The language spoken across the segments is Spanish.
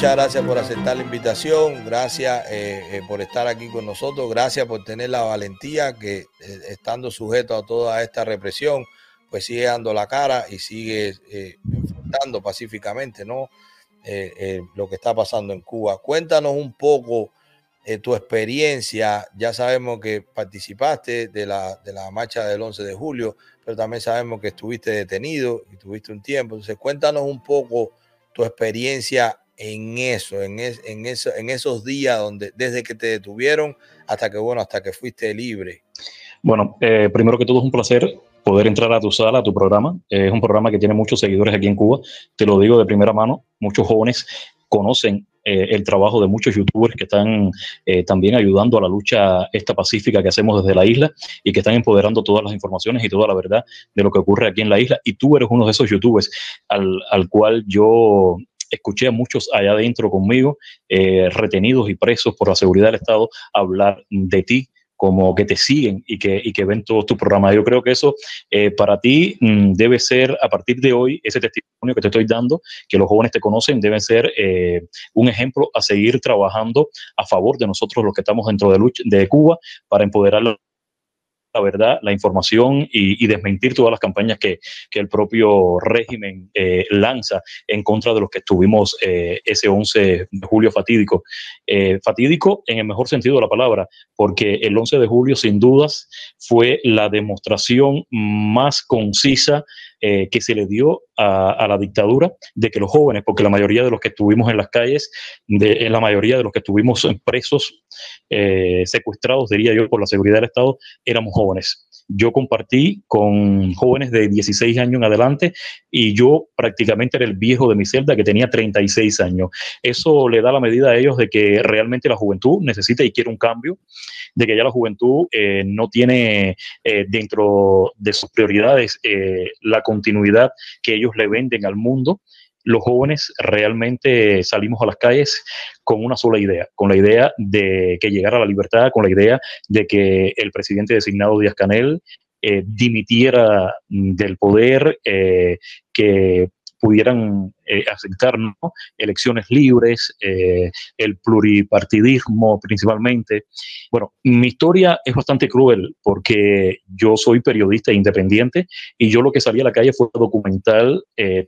muchas gracias por aceptar la invitación, gracias eh, eh, por estar aquí con nosotros, gracias por tener la valentía que eh, estando sujeto a toda esta represión, pues sigue dando la cara y sigue enfrentando pacíficamente, ¿no? lo que está pasando en Cuba. Cuéntanos un poco tu experiencia. Ya sabemos que participaste de la, de la marcha del 11 de julio, pero también sabemos que estuviste detenido y tuviste un tiempo. Entonces, cuéntanos un poco tu experiencia en eso, en, en, eso, en esos días donde desde que te detuvieron hasta que bueno, hasta que fuiste libre. Bueno, eh, primero que todo es un placer poder entrar a tu sala, a tu programa. es un programa que tiene muchos seguidores aquí en Cuba. Te lo digo de primera mano. Muchos jóvenes conocen eh, el trabajo de muchos youtubers que están eh, también ayudando a la lucha esta pacífica que hacemos desde la isla y que están empoderando todas las informaciones y toda la verdad de lo que ocurre aquí en la isla. Y tú eres uno de esos youtubers al, al cual yo escuché a muchos allá adentro conmigo, eh, retenidos y presos por la seguridad del Estado, hablar de ti como que te siguen y que, y que ven todo tu programa. Yo creo que eso eh, para ti mm, debe ser, a partir de hoy, ese testimonio que te estoy dando, que los jóvenes te conocen, debe ser eh, un ejemplo a seguir trabajando a favor de nosotros los que estamos dentro de, lucha, de Cuba para empoderar la verdad, la información y, desmentir todas las campañas que, el propio régimen eh, lanza en contra de los que estuvimos eh, ese 11 de julio fatídico. Eh, fatídico en el mejor sentido de la palabra, porque el 11 de julio sin dudas fue la demostración más concisa eh, que se le dio a, la dictadura de que los jóvenes, porque la mayoría de los que estuvimos en las calles, de, la mayoría de los que estuvimos presos, eh, secuestrados, diría yo, por la seguridad del Estado, éramos jóvenes yo compartí con jóvenes de 16 años en adelante y yo prácticamente era el viejo de mi celda que tenía 36 años. Eso le da la medida a ellos de que realmente la juventud necesita y quiere un cambio, de que ya la juventud eh, no tiene eh, dentro de sus prioridades eh, la continuidad que ellos le venden al mundo los jóvenes realmente salimos a las calles con una sola idea, con la idea de que llegara la libertad, con la idea de que el presidente designado Díaz Canel eh, dimitiera del poder, eh, que pudieran eh, aceptar elecciones libres, el pluripartidismo principalmente. Bueno, mi historia es bastante cruel porque yo soy periodista independiente y yo lo que salí a la calle fue documentar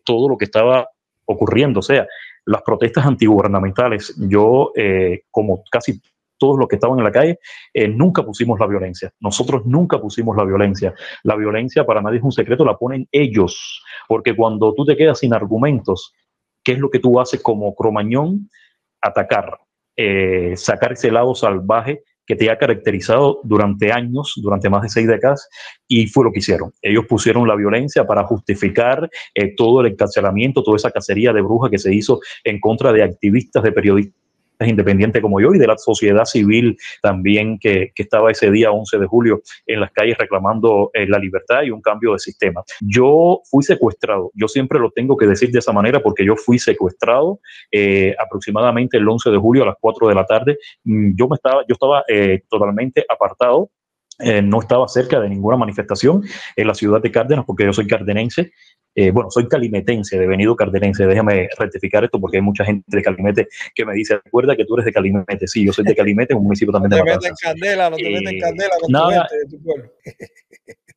todo lo que estaba ocurriendo. O sea, las protestas antigubernamentales, yo, eh, como casi todos los que estaban en la calle, eh, nunca pusimos la violencia. Nosotros nunca pusimos la violencia. La violencia para nadie es un secreto, la ponen ellos. Porque cuando tú te quedas sin argumentos, ¿qué es lo que tú haces como cromañón? Atacar, eh, sacar ese lado salvaje que te ha caracterizado durante años, durante más de seis décadas, y fue lo que hicieron. Ellos pusieron la violencia para justificar eh, todo el encarcelamiento, toda esa cacería de brujas que se hizo en contra de activistas, de periodistas independiente como yo y de la sociedad civil también que, estaba ese día 11 de julio en las calles reclamando eh, la libertad y un cambio de sistema. Yo fui secuestrado, yo siempre lo tengo que decir de esa manera porque yo fui secuestrado eh, aproximadamente el 11 de julio a las 4 de la tarde. Mm, yo, me estaba, yo estaba eh, totalmente apartado no estaba cerca de ninguna manifestación en la ciudad de Cárdenas porque yo soy cardenense. Eh, bueno, soy calimetense, devenido cardenense, déjame rectificar esto porque hay mucha gente de Calimete que me dice, recuerda que tú eres de Calimete, sí, yo soy de Calimete, un municipio también no de te meten candela, no te eh, candela con tu gente de tu pueblo.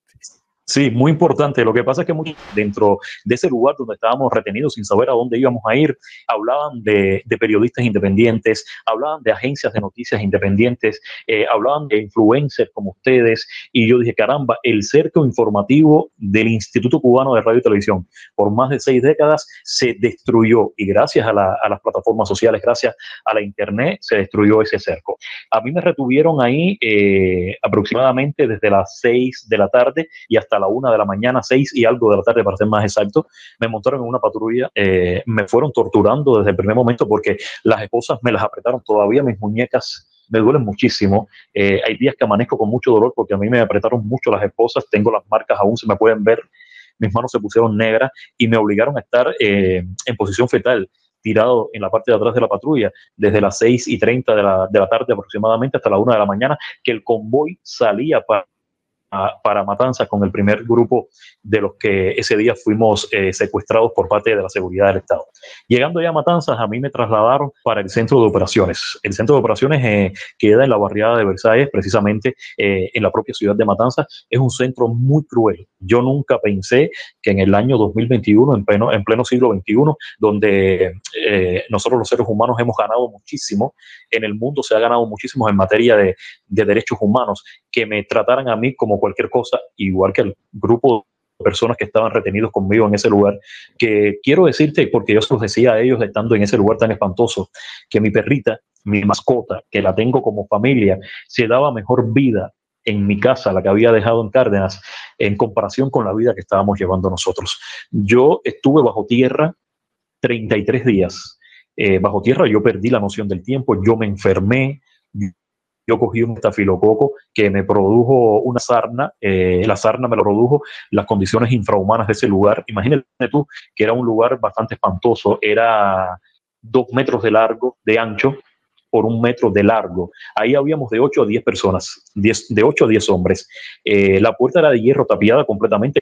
Sí, muy importante. Lo que pasa es que dentro de ese lugar donde estábamos retenidos sin saber a dónde íbamos a ir, hablaban de, periodistas independientes, hablaban de agencias de noticias independientes, eh, hablaban de influencers como ustedes. Y yo dije, caramba, el cerco informativo del Instituto Cubano de Radio y Televisión por más de seis décadas se destruyó. Y gracias a, las plataformas sociales, gracias a la Internet, se destruyó ese cerco. A mí me retuvieron ahí eh, aproximadamente desde las seis de la tarde y hasta la una de la mañana, seis y algo de la tarde, para ser más exacto, me montaron en una patrulla, eh, me fueron torturando desde el primer momento porque las esposas me las apretaron todavía, mis muñecas me duelen muchísimo. Eh, hay días que amanezco con mucho dolor porque a mí me apretaron mucho las esposas, tengo las marcas aún, se me pueden ver, mis manos se pusieron negras y me obligaron a estar eh, en posición fetal tirado en la parte de atrás de la patrulla, desde las seis y 30 de la, de la tarde aproximadamente hasta la una de la mañana, que el convoy salía para para Matanzas con el primer grupo de los que ese día fuimos eh, secuestrados por parte de la seguridad del Estado. Llegando ya a Matanzas, a mí me trasladaron para el centro de operaciones. El centro de operaciones eh, queda en la barriada de Versalles, precisamente eh, en la propia ciudad de Matanzas. Es un centro muy cruel. Yo nunca pensé que en el año 2021, en pleno, en pleno siglo XXI, donde nosotros los seres humanos hemos ganado muchísimo, en el mundo se ha ganado muchísimo en materia de derechos humanos, que me trataran a mí como cualquier cosa, igual que el grupo de personas que estaban retenidos conmigo en ese lugar, que quiero decirte, porque yo se los decía a ellos estando en ese lugar tan espantoso, que mi perrita, mi mascota, que la tengo como familia, se daba mejor vida en mi casa, la que había dejado en Cárdenas, en comparación con la vida que estábamos llevando nosotros. Yo estuve bajo tierra 33 días. Eh, bajo tierra yo perdí la noción del tiempo, yo me enfermé, yo cogí un estafilococo que me produjo una sarna, eh, la sarna me lo produjo las condiciones infrahumanas de ese lugar. Imagínate tú que era un lugar bastante espantoso, era dos metros de largo, de ancho, por un metro de largo. Ahí habíamos de 8 a 10 personas, de 8 a 10 hombres. Eh, la puerta era de hierro tapiada completamente,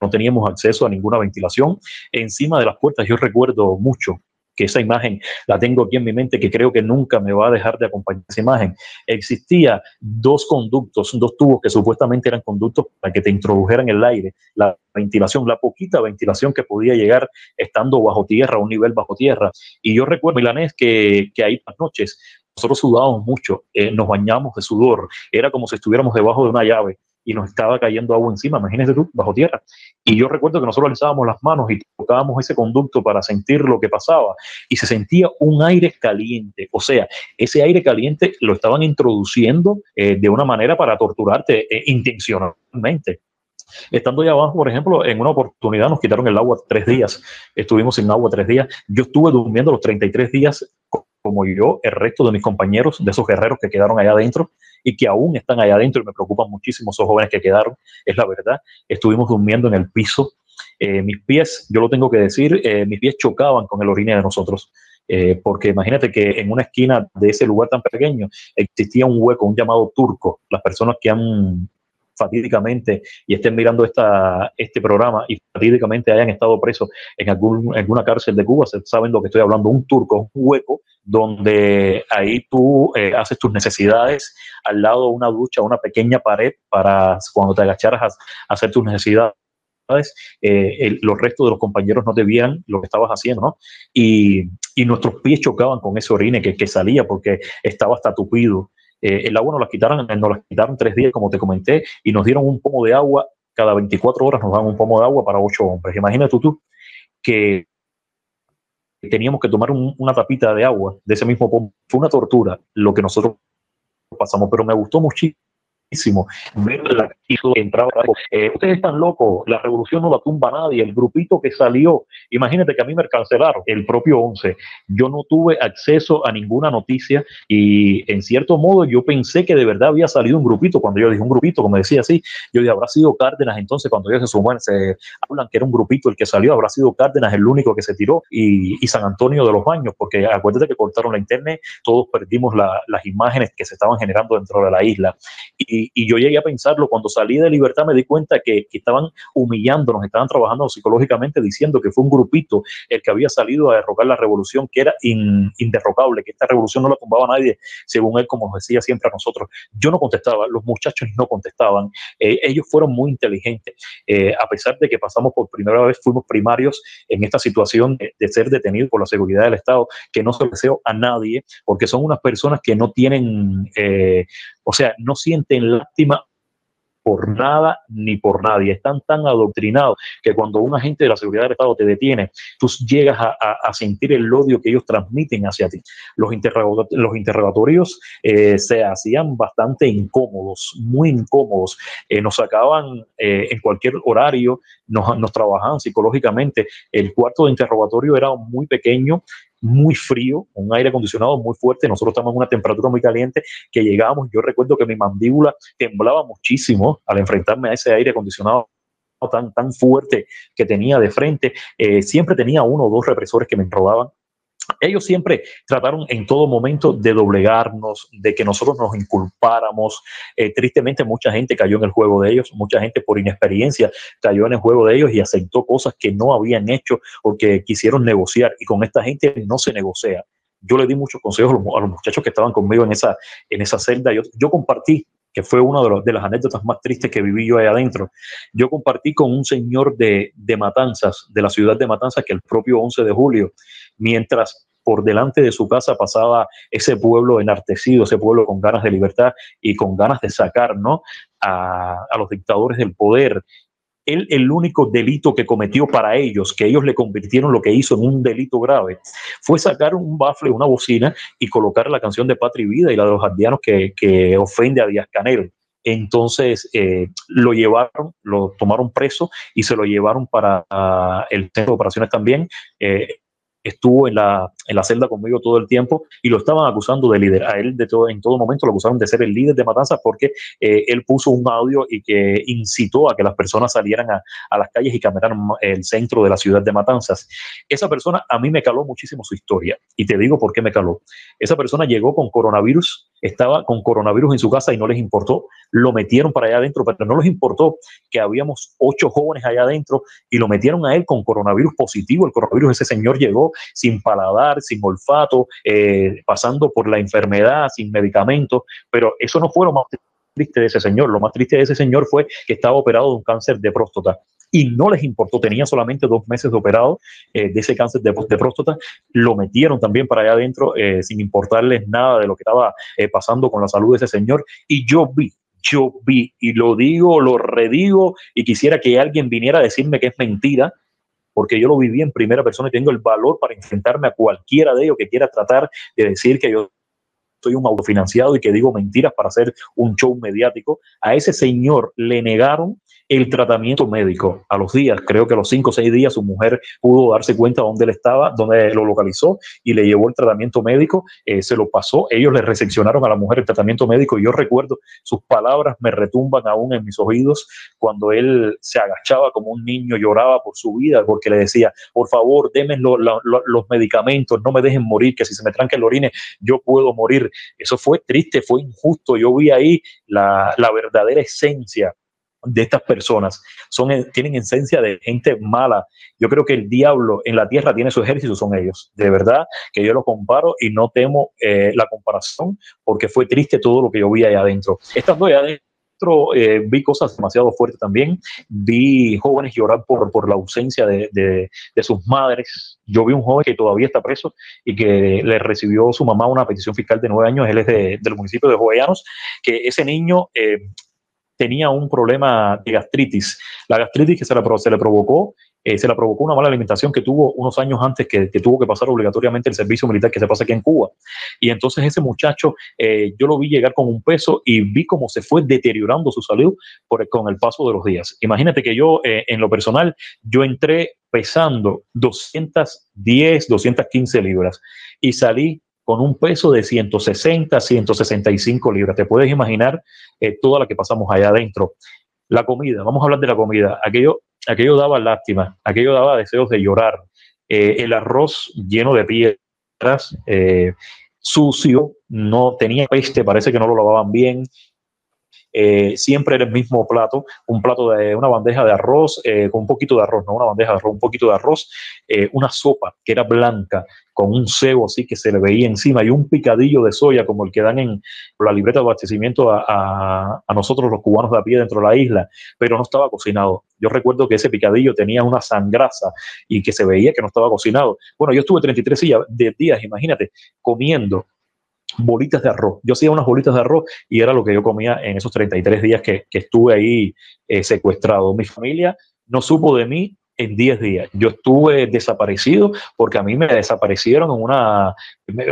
no teníamos acceso a ninguna ventilación. Encima de las puertas yo recuerdo mucho que esa imagen la tengo aquí en mi mente, que creo que nunca me va a dejar de acompañar esa imagen. Existía dos conductos, dos tubos que supuestamente eran conductos para que te introdujeran el aire, la ventilación, la poquita ventilación que podía llegar estando bajo tierra, a un nivel bajo tierra. Y yo recuerdo, Milanés, que, que ahí las noches nosotros sudábamos mucho, eh, nos bañamos de sudor, era como si estuviéramos debajo de una llave y nos estaba cayendo agua encima, imagínese tú, bajo tierra. Y yo recuerdo que nosotros alzábamos las manos y tocábamos ese conducto para sentir lo que pasaba y se sentía un aire caliente. O sea, ese aire caliente lo estaban introduciendo eh, de una manera para torturarte eh, intencionalmente. Estando allá abajo, por ejemplo, en una oportunidad nos quitaron el agua tres días. Estuvimos sin agua tres días. Yo estuve durmiendo los 33 días como yo, el resto de mis compañeros, de esos guerreros que quedaron allá adentro y que aún están allá adentro y me preocupan muchísimo esos jóvenes que quedaron, es la verdad. Estuvimos durmiendo en el piso. Eh, mis pies, yo lo tengo que decir, eh, mis pies chocaban con el orine de nosotros. Eh, porque imagínate que en una esquina de ese lugar tan pequeño existía un hueco, un llamado turco. Las personas que han fatídicamente y estén mirando esta, este programa y fatídicamente hayan estado presos en algún, alguna cárcel de Cuba, saben lo que estoy hablando, un turco, un hueco donde ahí tú eh, haces tus necesidades al lado de una ducha, una pequeña pared para cuando te agacharas a, hacer tus necesidades. Eh, los restos de los compañeros no te veían lo que estabas haciendo, ¿no? Y, y nuestros pies chocaban con ese orine que, que salía porque estaba hasta tupido eh, el agua nos la quitaron, nos la quitaron tres días, como te comenté, y nos dieron un pomo de agua, cada 24 horas nos daban un pomo de agua para ocho hombres. Imagínate tú que teníamos que tomar una tapita de agua de ese mismo pomo. Fue una tortura lo que nosotros pasamos, pero me gustó muchísimo la entraba. Eh, ustedes están locos, la revolución no la tumba nadie. El grupito que salió, imagínate que a mí me cancelaron el propio 11. Yo no tuve acceso a ninguna noticia y en cierto modo yo pensé que de verdad había salido un grupito. Cuando yo dije un grupito, como decía así, yo dije, habrá sido Cárdenas. Entonces, cuando ellos se suman, se hablan que era un grupito el que salió, habrá sido Cárdenas el único que se tiró y, San Antonio de los Baños, porque acuérdate que cortaron la internet, todos perdimos las imágenes que se estaban generando dentro de la isla. Y, y, yo llegué a pensarlo cuando salí de libertad, me di cuenta que, que, estaban humillándonos, estaban trabajando psicológicamente diciendo que fue un grupito el que había salido a derrocar la revolución, que era inderrocable, que esta revolución no la tumbaba nadie, según él, como nos decía siempre a nosotros. Yo no contestaba, los muchachos no contestaban, eh, ellos fueron muy inteligentes, eh, a pesar de que pasamos por primera vez, fuimos primarios en esta situación de, ser detenidos por la seguridad del Estado, que no se deseo a nadie, porque son unas personas que no tienen eh, o sea, no sienten lástima por nada ni por nadie. Están tan adoctrinados que cuando un agente de la seguridad del Estado te detiene, tú llegas a, sentir el odio que ellos transmiten hacia ti. Los, los interrogatorios eh, se hacían bastante incómodos, muy incómodos. Eh, nos sacaban eh, en cualquier horario, nos, nos trabajaban psicológicamente. El cuarto de interrogatorio era muy pequeño muy frío, un aire acondicionado muy fuerte, nosotros estamos en una temperatura muy caliente, que llegamos, yo recuerdo que mi mandíbula temblaba muchísimo al enfrentarme a ese aire acondicionado tan, tan fuerte que tenía de frente. Eh, siempre tenía uno o dos represores que me robaban ellos siempre trataron en todo momento de doblegarnos, de que nosotros nos inculpáramos. Eh, tristemente mucha gente cayó en el juego de ellos, mucha gente por inexperiencia cayó en el juego de ellos y aceptó cosas que no habían hecho o que quisieron negociar. Y con esta gente no se negocia. Yo le di muchos consejos a los, muchachos que estaban conmigo en esa, en esa celda. Yo, yo compartí que fue una de, de, las anécdotas más tristes que viví yo ahí adentro. Yo compartí con un señor de, de Matanzas, de la ciudad de Matanzas, que el propio 11 de julio, mientras por delante de su casa pasaba ese pueblo enartecido, ese pueblo con ganas de libertad y con ganas de sacar ¿no? a los dictadores del poder él el único delito que cometió para ellos, que ellos le convirtieron lo que hizo en un delito grave, fue sacar un bafle, una bocina y colocar la canción de Patria y Vida y la de los aldeanos que, que ofende a Díaz Canel. Entonces eh, lo llevaron, lo tomaron preso y se lo llevaron para uh, el centro de operaciones también. Eh, estuvo en la, en la celda conmigo todo el tiempo y lo estaban acusando de líder. A él de todo, en todo momento lo acusaron de ser el líder de Matanzas porque eh, él puso un audio y que incitó a que las personas salieran a, a, las calles y caminaran el centro de la ciudad de Matanzas. Esa persona a mí me caló muchísimo su historia y te digo por qué me caló. Esa persona llegó con coronavirus, estaba con coronavirus en su casa y no les importó, lo metieron para allá adentro, pero no les importó que habíamos ocho jóvenes allá adentro y lo metieron a él con coronavirus positivo. El coronavirus, ese señor llegó sin paladar, sin olfato, eh, pasando por la enfermedad, sin medicamentos, pero eso no fue lo más triste de ese señor. Lo más triste de ese señor fue que estaba operado de un cáncer de próstata y no les importó, tenía solamente dos meses de operado eh, de ese cáncer de, próstata, lo metieron también para allá adentro eh, sin importarles nada de lo que estaba eh, pasando con la salud de ese señor y yo vi. Yo vi y lo digo, lo redigo y quisiera que alguien viniera a decirme que es mentira, porque yo lo viví en primera persona y tengo el valor para enfrentarme a cualquiera de ellos que quiera tratar de decir que yo soy un autofinanciado y que digo mentiras para hacer un show mediático. A ese señor le negaron el tratamiento médico. A los días, creo que a los cinco o seis días, su mujer pudo darse cuenta de dónde él estaba, dónde lo localizó y le llevó el tratamiento médico, eh, se lo pasó. Ellos le recepcionaron a la mujer el tratamiento médico y yo recuerdo sus palabras me retumban aún en mis oídos cuando él se agachaba como un niño, lloraba por su vida porque le decía, por favor, denme lo, lo, lo, los medicamentos, no me dejen morir, que si se me tranca el orine, yo puedo morir. Eso fue triste, fue injusto. Yo vi ahí la verdadera esencia de estas personas son, tienen esencia de gente mala. Yo creo que el diablo en la tierra tiene su ejército, son ellos. De verdad que yo lo comparo y no temo eh, la comparación porque fue triste todo lo que yo vi allá adentro. Estando allá adentro, eh, vi cosas demasiado fuertes también. Vi jóvenes llorar por, por la ausencia de, de, de, sus madres. Yo vi un joven que todavía está preso y que le recibió su mamá una petición fiscal de nueve años. Él es de, del municipio de Jovellanos, que ese niño eh, tenía un problema de gastritis. La gastritis que se, se le provocó, eh, se la provocó una mala alimentación que tuvo unos años antes que, que, tuvo que pasar obligatoriamente el servicio militar que se pasa aquí en Cuba. Y entonces ese muchacho, eh, yo lo vi llegar con un peso y vi cómo se fue deteriorando su salud por, con el paso de los días. Imagínate que yo, eh, en lo personal, yo entré pesando 210, 215 libras y salí con un peso de 160, 165 libras. Te puedes imaginar eh, toda la que pasamos allá adentro. La comida, vamos a hablar de la comida. Aquello, aquello daba lástima, aquello daba deseos de llorar. Eh, el arroz lleno de piedras, eh, sucio, no tenía peste, parece que no lo lavaban bien. Eh, siempre era el mismo plato, un plato de una bandeja de arroz eh, con un poquito de arroz, no una bandeja de arroz, un poquito de arroz, eh, una sopa que era blanca con un cebo así que se le veía encima y un picadillo de soya como el que dan en la libreta de abastecimiento a, a, nosotros los cubanos de a pie dentro de la isla, pero no estaba cocinado. Yo recuerdo que ese picadillo tenía una sangrasa y que se veía que no estaba cocinado. Bueno, yo estuve 33 días, imagínate, comiendo bolitas de arroz. Yo hacía unas bolitas de arroz y era lo que yo comía en esos 33 días que, que estuve ahí eh, secuestrado. Mi familia no supo de mí en 10 días. Yo estuve desaparecido porque a mí me desaparecieron en una,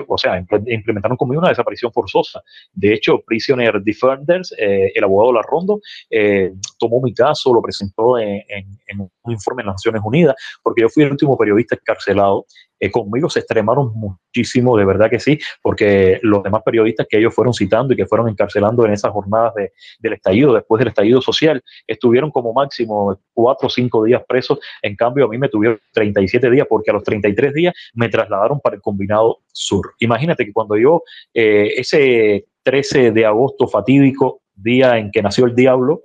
o sea, implementaron conmigo una desaparición forzosa. De hecho, Prisoner Defenders, eh, el abogado Larrondo, eh, tomó mi caso, lo presentó en, en, en, un informe en las Naciones Unidas, porque yo fui el último periodista encarcelado eh, conmigo se extremaron muchísimo, de verdad que sí, porque los demás periodistas que ellos fueron citando y que fueron encarcelando en esas jornadas de, del estallido, después del estallido social, estuvieron como máximo cuatro o cinco días presos, en cambio a mí me tuvieron 37 días, porque a los 33 días me trasladaron para el combinado sur. Imagínate que cuando yo, eh, ese 13 de agosto fatídico, día en que nació el diablo,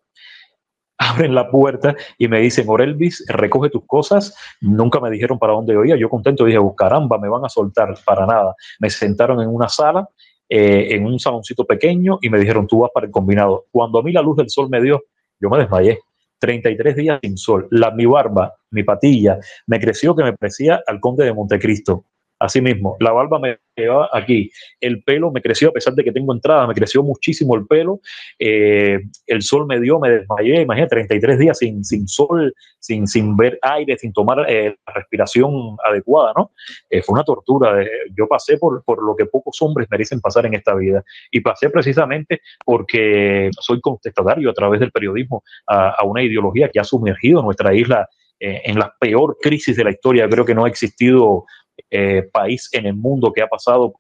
abren la puerta y me dicen, Orelvis, recoge tus cosas. Nunca me dijeron para dónde oía. Yo contento dije, oh, caramba, me van a soltar para nada. Me sentaron en una sala, eh, en un saloncito pequeño y me dijeron, tú vas para el combinado. Cuando a mí la luz del sol me dio, yo me desmayé. 33 días sin sol. La, mi barba, mi patilla, me creció que me parecía al conde de Montecristo. Así mismo, la barba me llevaba aquí, el pelo me creció a pesar de que tengo entrada, me creció muchísimo el pelo, eh, el sol me dio, me desmayé, imagínate, 33 días sin, sin sol, sin, sin ver aire, sin tomar eh, respiración adecuada, ¿no? Eh, fue una tortura. yo pasé por, por lo que pocos hombres merecen pasar en esta vida y pasé precisamente porque soy contestatario a través del periodismo a, a una ideología que ha sumergido nuestra isla en la peor crisis de la historia. Creo que no ha existido eh, país en el mundo que ha pasado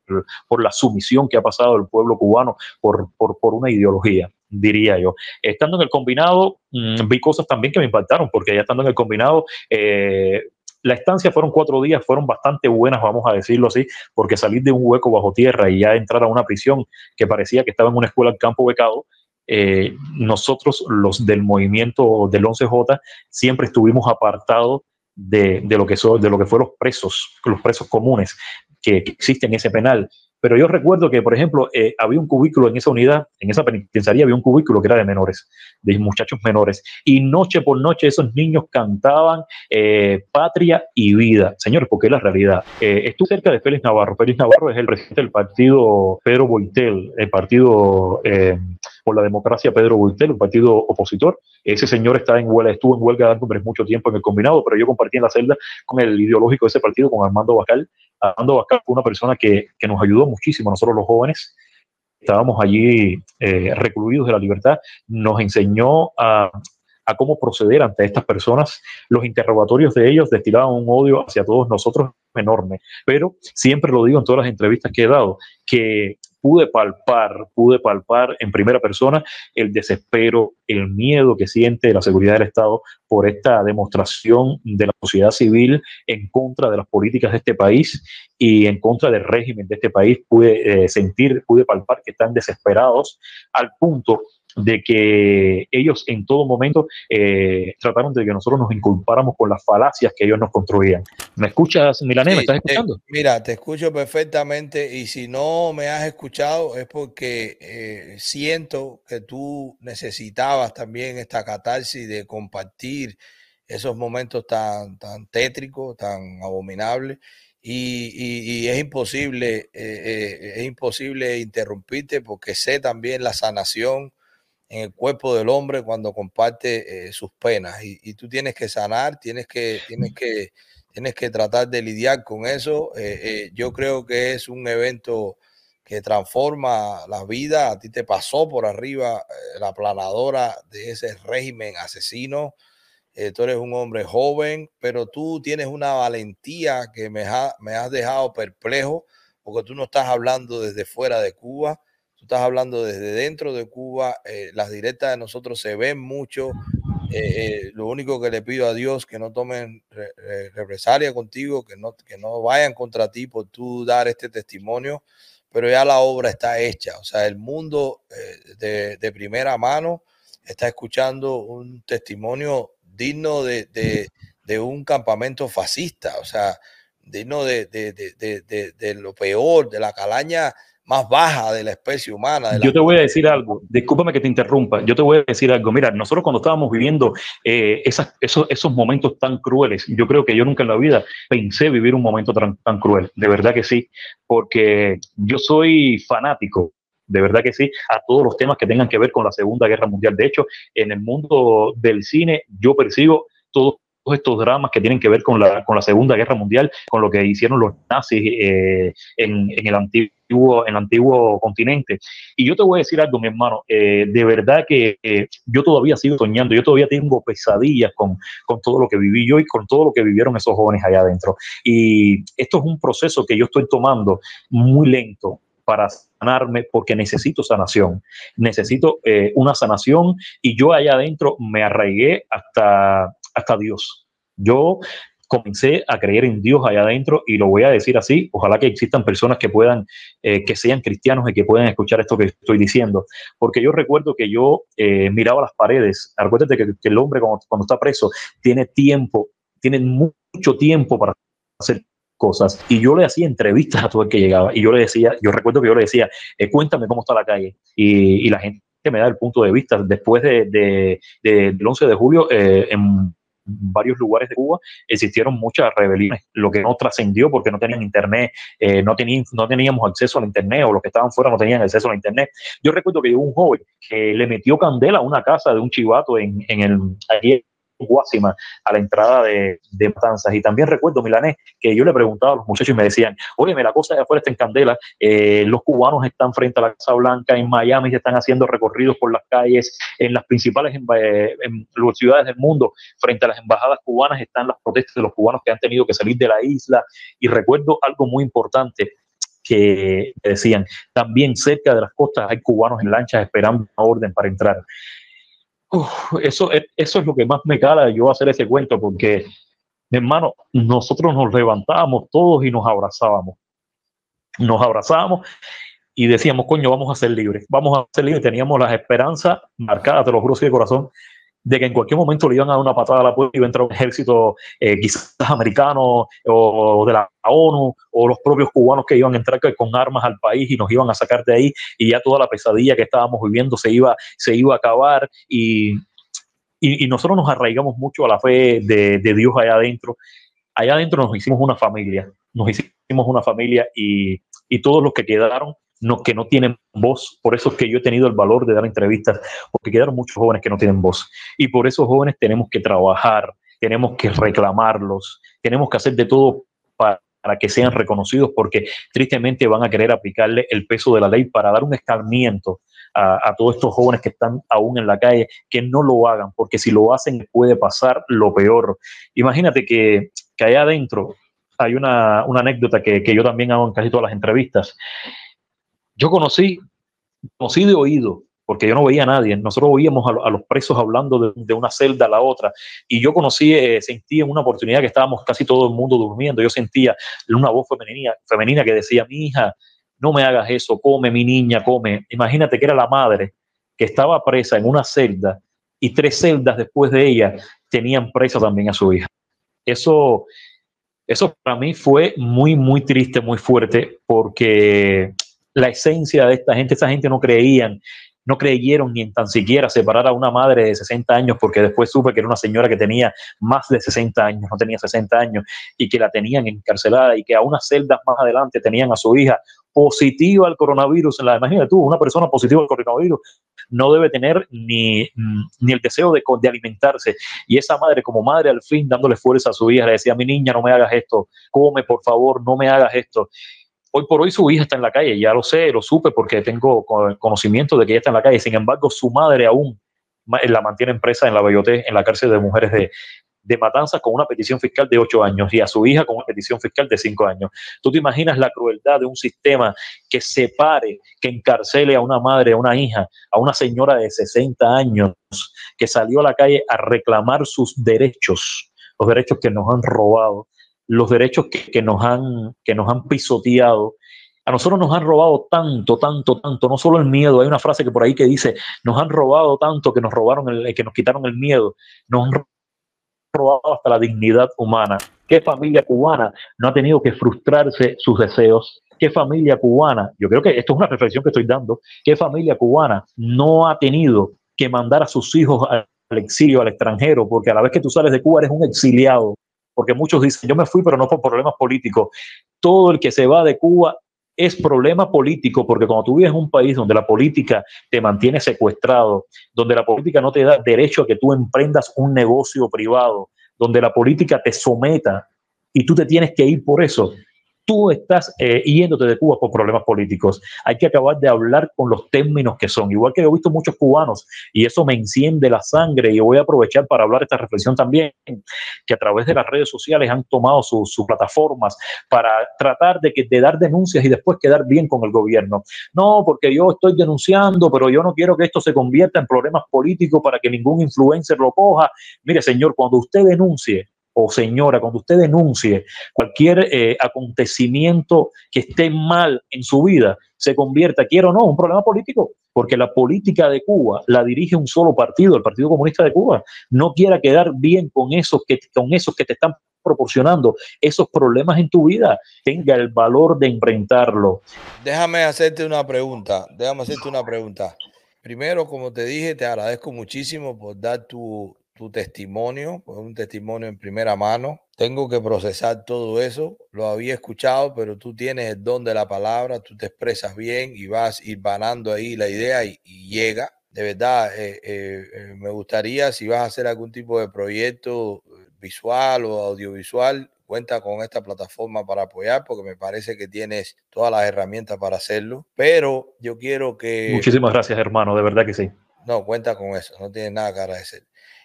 por, la sumisión que ha pasado el pueblo cubano por, por, una ideología, diría yo. Estando en el combinado, mm, vi cosas también que me impactaron, porque ya estando en el combinado, eh, la estancia fueron cuatro días, fueron bastante buenas, vamos a decirlo así, porque salir de un hueco bajo tierra y ya entrar a una prisión que parecía que estaba en una escuela al campo becado, eh, nosotros, los del movimiento del 11J, siempre estuvimos apartados de, lo que son, de lo que fueron los presos, los presos comunes que, existen en ese penal. Pero yo recuerdo que, por ejemplo, eh, había un cubículo en esa unidad, en esa penitenciaría había un cubículo que era de menores, de muchachos menores. Y noche por noche esos niños cantaban eh, patria y vida. Señores, porque es la realidad. Eh, estuve cerca de Félix Navarro. Félix Navarro es el presidente del partido Pedro Boitel, el partido por la democracia Pedro Bultel, un partido opositor. Ese señor está en huelga, estuvo en huelga dando mucho tiempo en el combinado, pero yo compartí en la celda con el ideológico de ese partido, con Armando Bacal. Armando Bacal fue una persona que, que nos ayudó muchísimo nosotros los jóvenes. Estábamos allí eh, recluidos de la libertad, nos enseñó a, a cómo proceder ante estas personas. Los interrogatorios de ellos destilaban un odio hacia todos nosotros enorme. Pero siempre lo digo en todas las entrevistas que he dado, que pude palpar, pude palpar en primera persona el desespero, el miedo que siente la seguridad del Estado por esta demostración de la sociedad civil en contra de las políticas de este país y en contra del régimen de este país. Pude eh, sentir, pude palpar que están desesperados al punto de que ellos en todo momento eh, trataron de que nosotros nos inculpáramos con las falacias que ellos nos construían. ¿Me escuchas, Milané? ¿Me estás escuchando? mira, te escucho perfectamente y si no me has escuchado es porque eh, siento que tú necesitabas también esta catarsis de compartir esos momentos tan, tan tétricos, tan abominables. Y, es imposible, eh, es imposible interrumpirte porque sé también la sanación en el cuerpo del hombre cuando comparte eh, sus penas. Y, tú tienes que sanar, tienes que, tienes que, tienes que tratar de lidiar con eso. Eh, eh, yo creo que es un evento que transforma la vida. A ti te pasó por arriba la planadora de ese régimen asesino. tú eres un hombre joven, pero tú tienes una valentía que me, me has dejado perplejo porque tú no estás hablando desde fuera de Cuba estás hablando desde dentro de Cuba, eh, las directas de nosotros se ven mucho. Eh, eh, lo único que le pido a Dios que no tomen represalia contigo, que no, que no vayan contra ti por tú dar este testimonio, pero ya la obra está hecha. O sea, el mundo de, de, primera mano está escuchando un testimonio digno de, de, de un campamento fascista, o sea, digno de, de, lo peor, de la calaña más baja de la especie humana. yo te voy a decir algo, discúlpame que te interrumpa, yo te voy a decir algo. Mira, nosotros cuando estábamos viviendo eh, esos, esos momentos tan crueles, yo creo que yo nunca en la vida pensé vivir un momento tan, tan cruel, de verdad que sí, porque yo soy fanático de verdad que sí, a todos los temas que tengan que ver con la Segunda Guerra Mundial. De hecho, en el mundo del cine yo percibo todo estos dramas que tienen que ver con la, con la Segunda Guerra Mundial, con lo que hicieron los nazis eh, en, en, el antiguo, en el antiguo continente. Y yo te voy a decir algo, mi hermano, eh, de verdad que eh, yo todavía sigo soñando, yo todavía tengo pesadillas con, con todo lo que viví yo y con todo lo que vivieron esos jóvenes allá adentro. Y esto es un proceso que yo estoy tomando muy lento para sanarme porque necesito sanación, necesito eh, una sanación y yo allá adentro me arraigué hasta, hasta Dios. Yo comencé a creer en Dios allá adentro y lo voy a decir así, ojalá que existan personas que puedan, eh, que sean cristianos y que puedan escuchar esto que estoy diciendo, porque yo recuerdo que yo eh, miraba las paredes, acuérdate que, que el hombre cuando, cuando, está preso tiene tiempo, tiene mucho tiempo para hacer cosas. Y yo le hacía entrevistas a todo el que llegaba. Y yo le decía, yo recuerdo que yo le decía, eh, cuéntame cómo está la calle. Y, y, la gente me da el punto de vista. Después de, de, de del 11 de julio, eh, en varios lugares de Cuba existieron muchas rebeliones, lo que no trascendió porque no tenían internet, eh, no, tenían, no teníamos acceso al internet o los que estaban fuera no tenían acceso al internet. Yo recuerdo que hubo un joven que le metió candela a una casa de un chivato en, en el, Guásima a la entrada de, de, Matanzas. Y también recuerdo, Milanés, que yo le preguntaba a los muchachos y me decían, oye, la cosa de afuera está en candela, eh, los cubanos están frente a la Casa Blanca, en Miami se están haciendo recorridos por las calles, en las principales eh, ciudades del mundo, frente a las embajadas cubanas están las protestas de los cubanos que han tenido que salir de la isla. Y recuerdo algo muy importante, que decían, también cerca de las costas hay cubanos en lanchas esperando una orden para entrar. Uf, eso, eso es lo que más me cala yo hacer ese cuento, porque, hermano, nosotros nos levantábamos todos y nos abrazábamos. Nos abrazábamos y decíamos, coño, vamos a ser libres, vamos a ser libres. Teníamos las esperanzas marcadas, te lo juro, de corazón, de que en cualquier momento le iban a dar una patada a la puerta y iba a entrar un ejército eh, quizás americano o de la ONU o los propios cubanos que iban a entrar con armas al país y nos iban a sacar de ahí y ya toda la pesadilla que estábamos viviendo se iba, se iba a acabar y, y, nosotros nos arraigamos mucho a la fe de, de Dios allá adentro. Allá adentro nos hicimos una familia, nos hicimos una familia y, y todos los que quedaron no, que no tienen voz. Por eso es que yo he tenido el valor de dar entrevistas, porque quedaron muchos jóvenes que no tienen voz. Y por esos jóvenes tenemos que trabajar, tenemos que reclamarlos, tenemos que hacer de todo para, que sean reconocidos, porque tristemente van a querer aplicarle el peso de la ley para dar un escarmiento a, a, todos estos jóvenes que están aún en la calle, que no lo hagan, porque si lo hacen puede pasar lo peor. Imagínate que, que allá adentro hay una, una anécdota que, que yo también hago en casi todas las entrevistas yo conocí, conocí de oído, porque yo no veía a nadie. Nosotros oíamos a, los presos hablando de, una celda a la otra. Y yo conocí, eh, sentí en una oportunidad que estábamos casi todo el mundo durmiendo. Yo sentía una voz femenina, femenina que decía, mi hija, no me hagas eso, come mi niña, come. Imagínate que era la madre que estaba presa en una celda y tres celdas después de ella tenían presa también a su hija. Eso, eso para mí fue muy, muy triste, muy fuerte, porque la esencia de esta gente. Esa gente no creían, no creyeron ni en tan siquiera separar a una madre de 60 años, porque después supe que era una señora que tenía más de 60 años, no tenía 60 años, y que la tenían encarcelada y que a unas celdas más adelante tenían a su hija positiva al coronavirus. La, imagínate tú, una persona positiva al coronavirus no debe tener ni, ni el deseo de, de, alimentarse. Y esa madre, como madre, al fin dándole fuerza a su hija, le decía, mi niña, no me hagas esto, come, por favor, no me hagas esto hoy por hoy su hija está en la calle, ya lo sé, lo supe porque tengo conocimiento de que ella está en la calle, sin embargo su madre aún la mantiene presa en la Belloté, en la cárcel de mujeres de, de Matanzas con una petición fiscal de ocho años y a su hija con una petición fiscal de cinco años. ¿Tú te imaginas la crueldad de un sistema que separe, que encarcele a una madre, a una hija, a una señora de 60 años que salió a la calle a reclamar sus derechos, los derechos que nos han robado, los derechos que, que, nos han, que nos han pisoteado. A nosotros nos han robado tanto, tanto, tanto, no solo el miedo. Hay una frase que por ahí que dice, nos han robado tanto que nos robaron, el, que nos quitaron el miedo. Nos han robado hasta la dignidad humana. ¿Qué familia cubana no ha tenido que frustrarse sus deseos? ¿Qué familia cubana? Yo creo que esto es una reflexión que estoy dando. ¿Qué familia cubana no ha tenido que mandar a sus hijos al exilio, al extranjero? Porque a la vez que tú sales de Cuba eres un exiliado porque muchos dicen, yo me fui, pero no por problemas políticos. Todo el que se va de Cuba es problema político, porque cuando tú vives en un país donde la política te mantiene secuestrado, donde la política no te da derecho a que tú emprendas un negocio privado, donde la política te someta y tú te tienes que ir por eso, tú estás eh, yéndote de Cuba por problemas políticos. Hay que acabar de hablar con los términos que son. Igual que he visto muchos cubanos y eso me enciende la sangre y voy a aprovechar para hablar esta reflexión también, que a través de las redes sociales han tomado sus plataformas para tratar de, que, de dar denuncias y después quedar bien con el gobierno. No, porque yo estoy denunciando, pero yo no quiero que esto se convierta en problemas políticos para que ningún influencer lo coja. Mire, señor, cuando usted denuncie, o señora, cuando usted denuncie cualquier eh, acontecimiento que esté mal en su vida, se convierta, quiero o no, un problema político, porque la política de Cuba la dirige un solo partido, el Partido Comunista de Cuba. No quiera quedar bien con esos con esos que te están proporcionando esos problemas en tu vida, tenga el valor de enfrentarlo. Déjame hacerte una pregunta, déjame hacerte una pregunta. Primero, como te dije, te agradezco muchísimo por dar tu, tu testimonio, pues un testimonio en primera mano. Tengo que procesar todo eso. Lo había escuchado, pero tú tienes el don de la palabra, tú te expresas bien y vas ir vanando ahí la idea y, llega. De verdad, eh, eh, eh, me gustaría si vas a hacer algún tipo de proyecto visual o audiovisual, cuenta con esta plataforma para apoyar porque me parece que tienes todas las herramientas para hacerlo. Pero yo quiero que... Muchísimas gracias, hermano, de verdad que sí. No, cuenta con eso, no tienes nada que agradecer.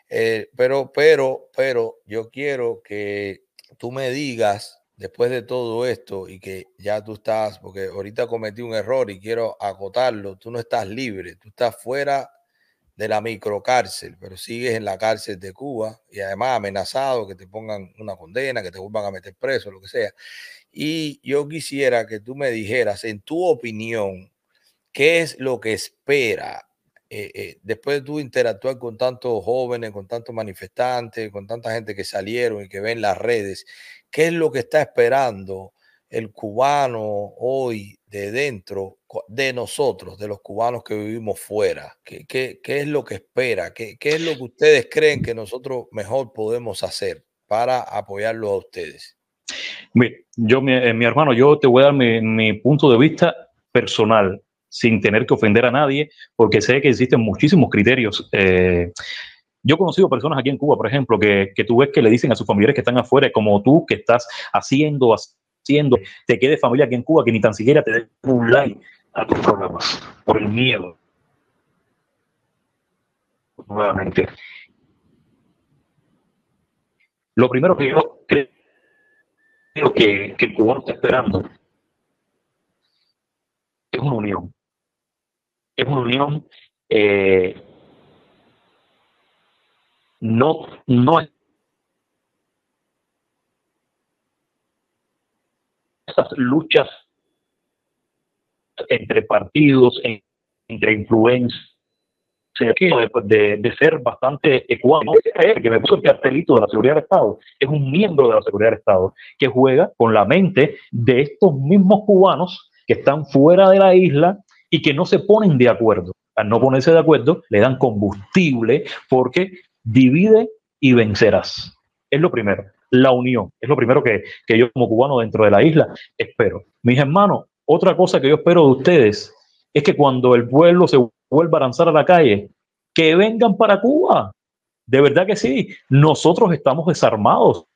Eh, pero, pero, pero yo quiero que tú me digas, después de todo esto y que ya tú estás, porque ahorita cometí un error y quiero acotarlo, tú no estás libre, tú estás fuera de la microcárcel, pero sigues en la cárcel de Cuba y además amenazado que te pongan una condena, que te vuelvan a meter preso, lo que sea. Y yo quisiera que tú me dijeras, en tu opinión, qué es lo que espera eh, eh, después de tú interactuar con tantos jóvenes, con tantos manifestantes, con tanta gente que salieron y que ven las redes, ¿qué es lo que está esperando el cubano hoy de dentro de nosotros, de los cubanos que vivimos fuera? ¿Qué, qué, qué es lo que espera? ¿Qué, ¿Qué, es lo que ustedes creen que nosotros mejor podemos hacer para apoyarlos a ustedes? yo, mi, eh, mi hermano, yo te voy a dar mi, mi punto de vista personal sin tener que ofender a nadie, porque sé que existen muchísimos criterios. Eh, yo he conocido personas aquí en Cuba, por ejemplo, que, que, tú ves que le dicen a sus familiares que están afuera, como tú, que estás haciendo, haciendo, te quede familia aquí en Cuba, que ni tan siquiera te den un like a tus programas, por el miedo. Nuevamente. Lo primero que yo creo que, que el cubano está esperando es una unión es una unión eh, no, no es esas luchas entre partidos, entre influencias, de, de, ser bastante ecuano, que me puso el cartelito de la seguridad del Estado, es un miembro de la seguridad del Estado que juega con la mente de estos mismos cubanos que están fuera de la isla y que no se ponen de acuerdo. Al no ponerse de acuerdo, le dan combustible porque divide y vencerás. Es lo primero, la unión. Es lo primero que, que yo como cubano dentro de la isla espero. Mis hermanos, otra cosa que yo espero de ustedes es que cuando el pueblo se vuelva a lanzar a la calle, que vengan para Cuba. De verdad que sí, nosotros estamos desarmados.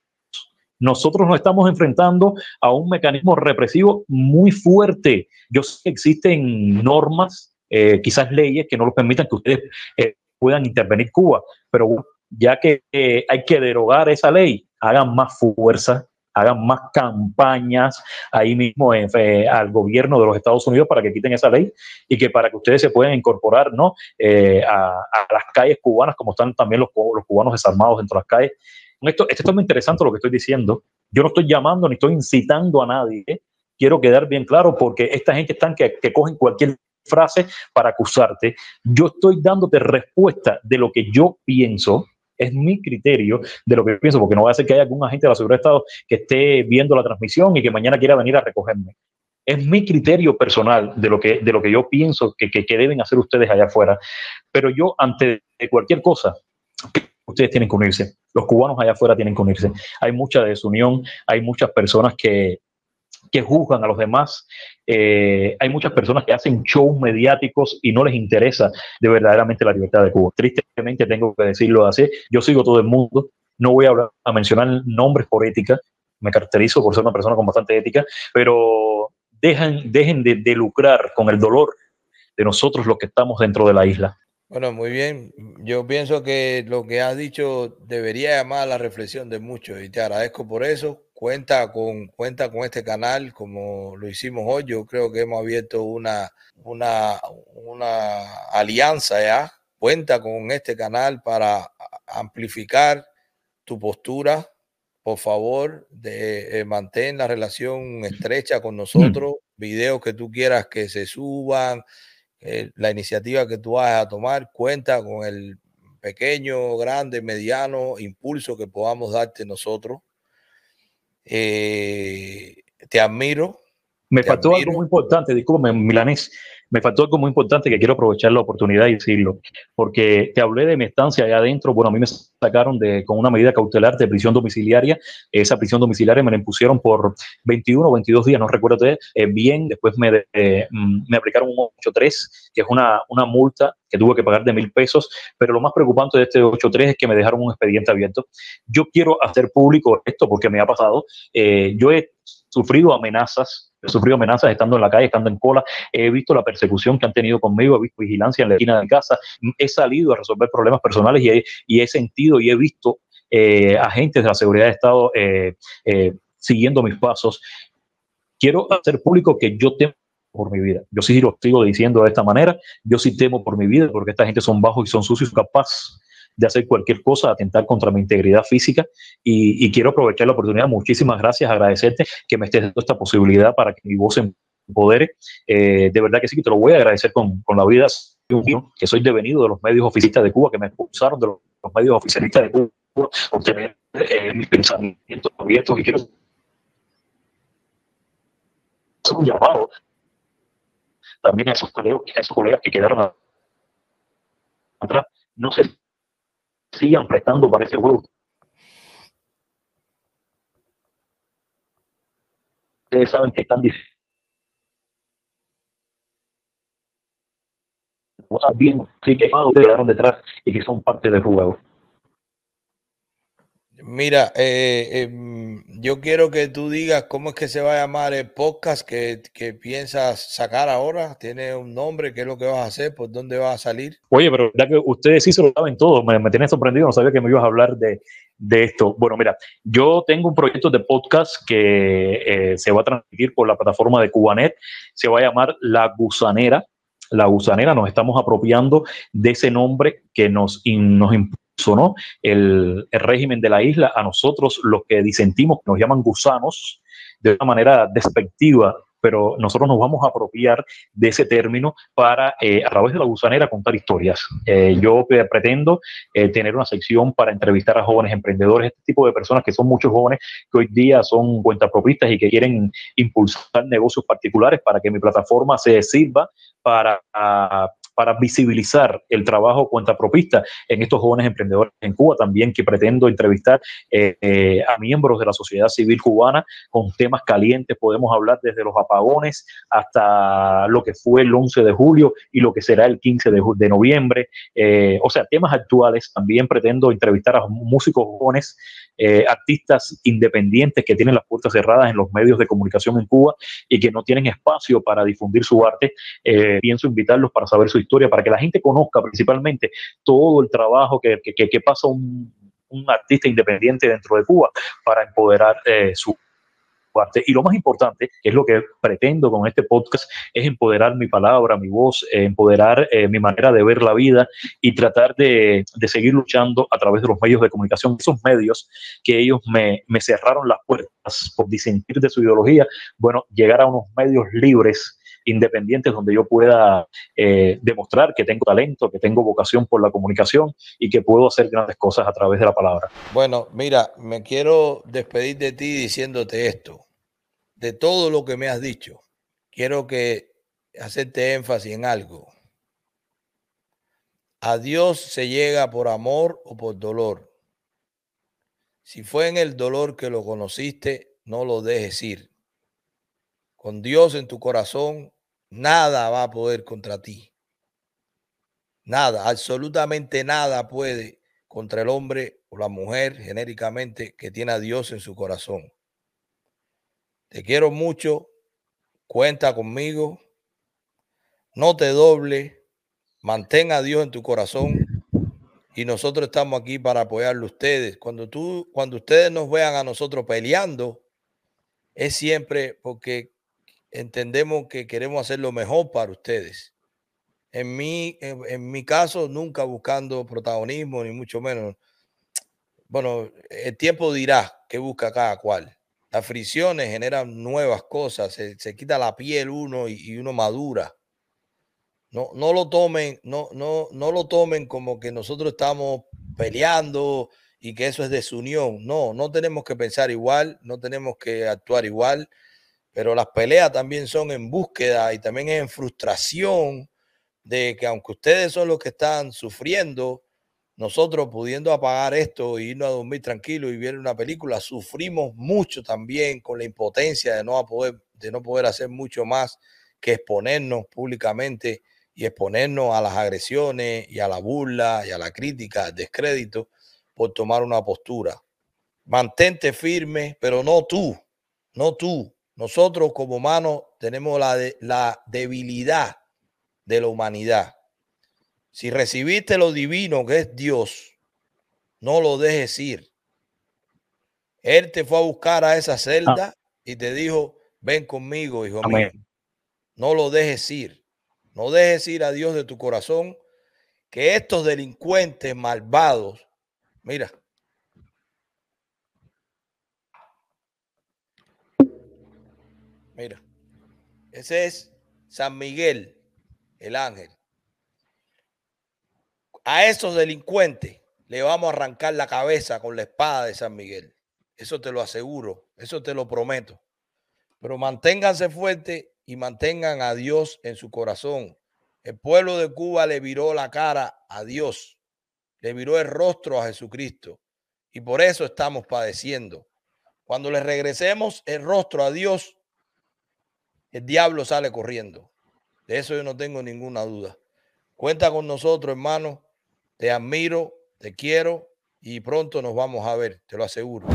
Nosotros nos estamos enfrentando a un mecanismo represivo muy fuerte. Yo sé que existen normas, eh, quizás leyes que no los permitan que ustedes eh, puedan intervenir Cuba, pero ya que eh, hay que derogar esa ley, hagan más fuerza, hagan más campañas ahí mismo al gobierno de los Estados Unidos para que quiten esa ley y que para que ustedes se puedan incorporar ¿no? a, las calles cubanas, como están también los, los cubanos desarmados dentro de las calles esto, esto es muy interesante lo que estoy diciendo. Yo no estoy llamando ni estoy incitando a nadie. Quiero quedar bien claro porque esta gente están que, que cogen cualquier frase para acusarte. Yo estoy dándote respuesta de lo que yo pienso, es mi criterio de lo que pienso, porque no va a ser que haya algún agente de la seguridad de Estado que esté viendo la transmisión y que mañana quiera venir a recogerme. Es mi criterio personal de lo que, de lo que yo pienso que, que deben hacer ustedes allá afuera. Pero yo, ante cualquier cosa, ustedes tienen que unirse. Los cubanos allá afuera tienen que unirse. Hay mucha desunión, hay muchas personas que, que juzgan a los demás. Eh, hay muchas personas que hacen shows mediáticos y no les interesa de verdaderamente la libertad de Cuba. Tristemente tengo que decirlo así. Yo sigo todo el mundo No voy a, a mencionar nombres por ética, me caracterizo por ser una persona con bastante ética, pero dejen, dejen de, de lucrar con el dolor de nosotros los que estamos dentro de la isla. Bueno, muy bien. Yo pienso que lo que has dicho debería llamar a la reflexión de muchos y te agradezco por eso. Cuenta con, cuenta con este canal como lo hicimos hoy. Yo creo que hemos abierto una, una, una alianza ya. Cuenta con este canal para amplificar tu postura. Por favor, de, eh, mantén la relación estrecha con nosotros. Videos que tú quieras que se suban, eh, la iniciativa que tú vas a tomar cuenta con el pequeño, grande, mediano impulso que podamos darte nosotros. Eh, te admiro. Me te faltó admiro. algo muy importante, disculpe, Milanés. Me faltó algo muy importante que quiero aprovechar la oportunidad y decirlo, porque te hablé de mi estancia allá adentro. Bueno, a mí me sacaron de, con una medida cautelar de prisión domiciliaria. Esa prisión domiciliaria me la impusieron por 21 o 22 días, no recuerdo eh, bien. Después me, eh, me aplicaron un 8.3, que es una, una multa que tuve que pagar de mil pesos. Pero lo más preocupante de este 8.3 es que me dejaron un expediente abierto. Yo quiero hacer público esto porque me ha pasado. Eh, yo he sufrido amenazas he sufrido amenazas estando en la calle, estando en cola, he visto la persecución que han tenido conmigo, he visto vigilancia en la esquina de mi casa, he salido a resolver problemas personales y he, y sentido y he visto eh, agentes de la seguridad de Estado eh, eh, siguiendo mis pasos. Quiero hacer público que yo temo por mi vida. Yo sí lo sigo diciendo de esta manera, yo sí temo por mi vida porque esta gente son bajos y son sucios, capaces de hacer cualquier cosa, atentar contra mi integridad física y, quiero aprovechar la oportunidad. Muchísimas gracias, agradecerte que me estés dando esta posibilidad para que mi voz empodere. Eh, de verdad que sí, que te lo voy a agradecer con, con la vida que soy devenido de los medios oficialistas de Cuba, que me expulsaron de los, medios oficialistas de Cuba, obtener eh, mis pensamientos abiertos y quiero un llamado también a esos colegas que quedaron atrás. No sé sigan prestando para ese juego. Ustedes saben que están bien sí, quemados, quedaron detrás y que son parte del juego. Mira, eh, eh, yo quiero que tú digas cómo es que se va a llamar el podcast que, que, piensas sacar ahora. ¿Tiene un nombre? ¿Qué es lo que vas a hacer? ¿Por dónde vas a salir? Oye, pero ya que ustedes sí se lo saben todo, me, me tienen sorprendido, no sabía que me ibas a hablar de, de esto. Bueno, mira, yo tengo un proyecto de podcast que eh, se va a transmitir por la plataforma de Cubanet. Se va a llamar La Gusanera. La Gusanera, nos estamos apropiando de ese nombre que nos, in, nos ¿no? El, el, régimen de la isla, a nosotros los que disentimos, nos llaman gusanos, de una manera despectiva, pero nosotros nos vamos a apropiar de ese término para, eh, a través de la gusanera, contar historias. Eh, yo pretendo eh, tener una sección para entrevistar a jóvenes emprendedores, este tipo de personas que son muchos jóvenes que hoy día son cuentapropistas y que quieren impulsar negocios particulares para que mi plataforma se sirva para uh, para visibilizar el trabajo cuentapropista en estos jóvenes emprendedores en Cuba, también que pretendo entrevistar eh, eh, a miembros de la sociedad civil cubana con temas calientes. Podemos hablar desde los apagones hasta lo que fue el 11 de julio y lo que será el 15 de, de noviembre. Eh, o sea, temas actuales. También pretendo entrevistar a músicos jóvenes, artistas independientes que tienen las puertas cerradas en los medios de comunicación en Cuba y que no tienen espacio para difundir su arte. pienso invitarlos para saber su historia, para que la gente conozca principalmente todo el trabajo que, que, pasa un, artista independiente dentro de Cuba para empoderar eh, su parte. Y lo más importante, que es lo que pretendo con este podcast, es empoderar mi palabra, mi voz, eh, empoderar eh, mi manera de ver la vida y tratar de, de, seguir luchando a través de los medios de comunicación, esos medios que ellos me, me cerraron las puertas por disentir de su ideología, bueno, llegar a unos medios libres independientes donde yo pueda eh, demostrar que tengo talento, que tengo vocación por la comunicación y que puedo hacer grandes cosas a través de la palabra. Bueno, mira, me quiero despedir de ti diciéndote esto. De todo lo que me has dicho, quiero que hacerte énfasis en algo. A Dios se llega por amor o por dolor. Si fue en el dolor que lo conociste, no lo dejes ir. Con Dios en tu corazón, nada va a poder contra ti. Nada, absolutamente nada puede contra el hombre o la mujer genéricamente que tiene a Dios en su corazón. Te quiero mucho, cuenta conmigo, no te doble, mantén a Dios en tu corazón y nosotros estamos aquí para apoyarle a ustedes. Cuando tú, cuando ustedes nos vean a nosotros peleando, es siempre porque entendemos que queremos hacer lo mejor para ustedes. En mi, en, mi caso, nunca buscando protagonismo, ni mucho menos. Bueno, el tiempo dirá qué busca cada cual. Las fricciones generan nuevas cosas, se, quita la piel uno y, uno madura. No, no lo tomen, no, no, no lo tomen como que nosotros estamos peleando y que eso es desunión. No, no tenemos que pensar igual, no tenemos que actuar igual, pero las peleas también son en búsqueda y también en frustración de que aunque ustedes son los que están sufriendo, nosotros pudiendo apagar esto y irnos a dormir tranquilo y ver una película, sufrimos mucho también con la impotencia de no poder, de no poder hacer mucho más que exponernos públicamente y exponernos a las agresiones y a la burla y a la crítica, al descrédito por tomar una postura. Mantente firme, pero no tú, no tú. Nosotros como humanos tenemos la, la debilidad de la humanidad. Si recibiste lo divino que es Dios, no lo dejes ir. Él te fue a buscar a esa celda y te dijo, ven conmigo, hijo mío. No lo dejes ir. No dejes ir a Dios de tu corazón, que estos delincuentes malvados, mira, mira, ese es San Miguel el ángel. A esos delincuentes le vamos a arrancar la cabeza con la espada de San Miguel. Eso te lo aseguro, eso te lo prometo. Pero manténganse fuertes y mantengan a Dios en su corazón. El pueblo de Cuba le viró la cara a Dios, le viró el rostro a Jesucristo. Y por eso estamos padeciendo. Cuando le regresemos el rostro a Dios, el diablo sale corriendo. De eso yo no tengo ninguna duda. Cuenta con nosotros, hermano. Te admiro, te quiero y pronto nos vamos a ver, te lo aseguro.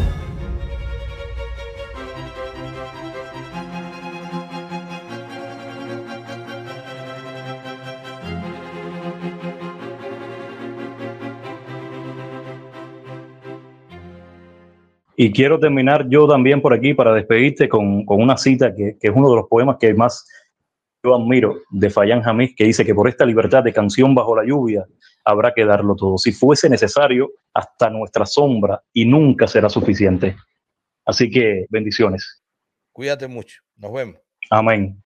Y quiero terminar yo también por aquí para despedirte con, una cita que, que, es uno de los poemas que más yo admiro de Fayán Jamís, que dice que por esta libertad de canción bajo la lluvia habrá que darlo todo. Si fuese necesario, hasta nuestra sombra y nunca será suficiente. Así que bendiciones. Cuídate mucho. Nos vemos. Amén.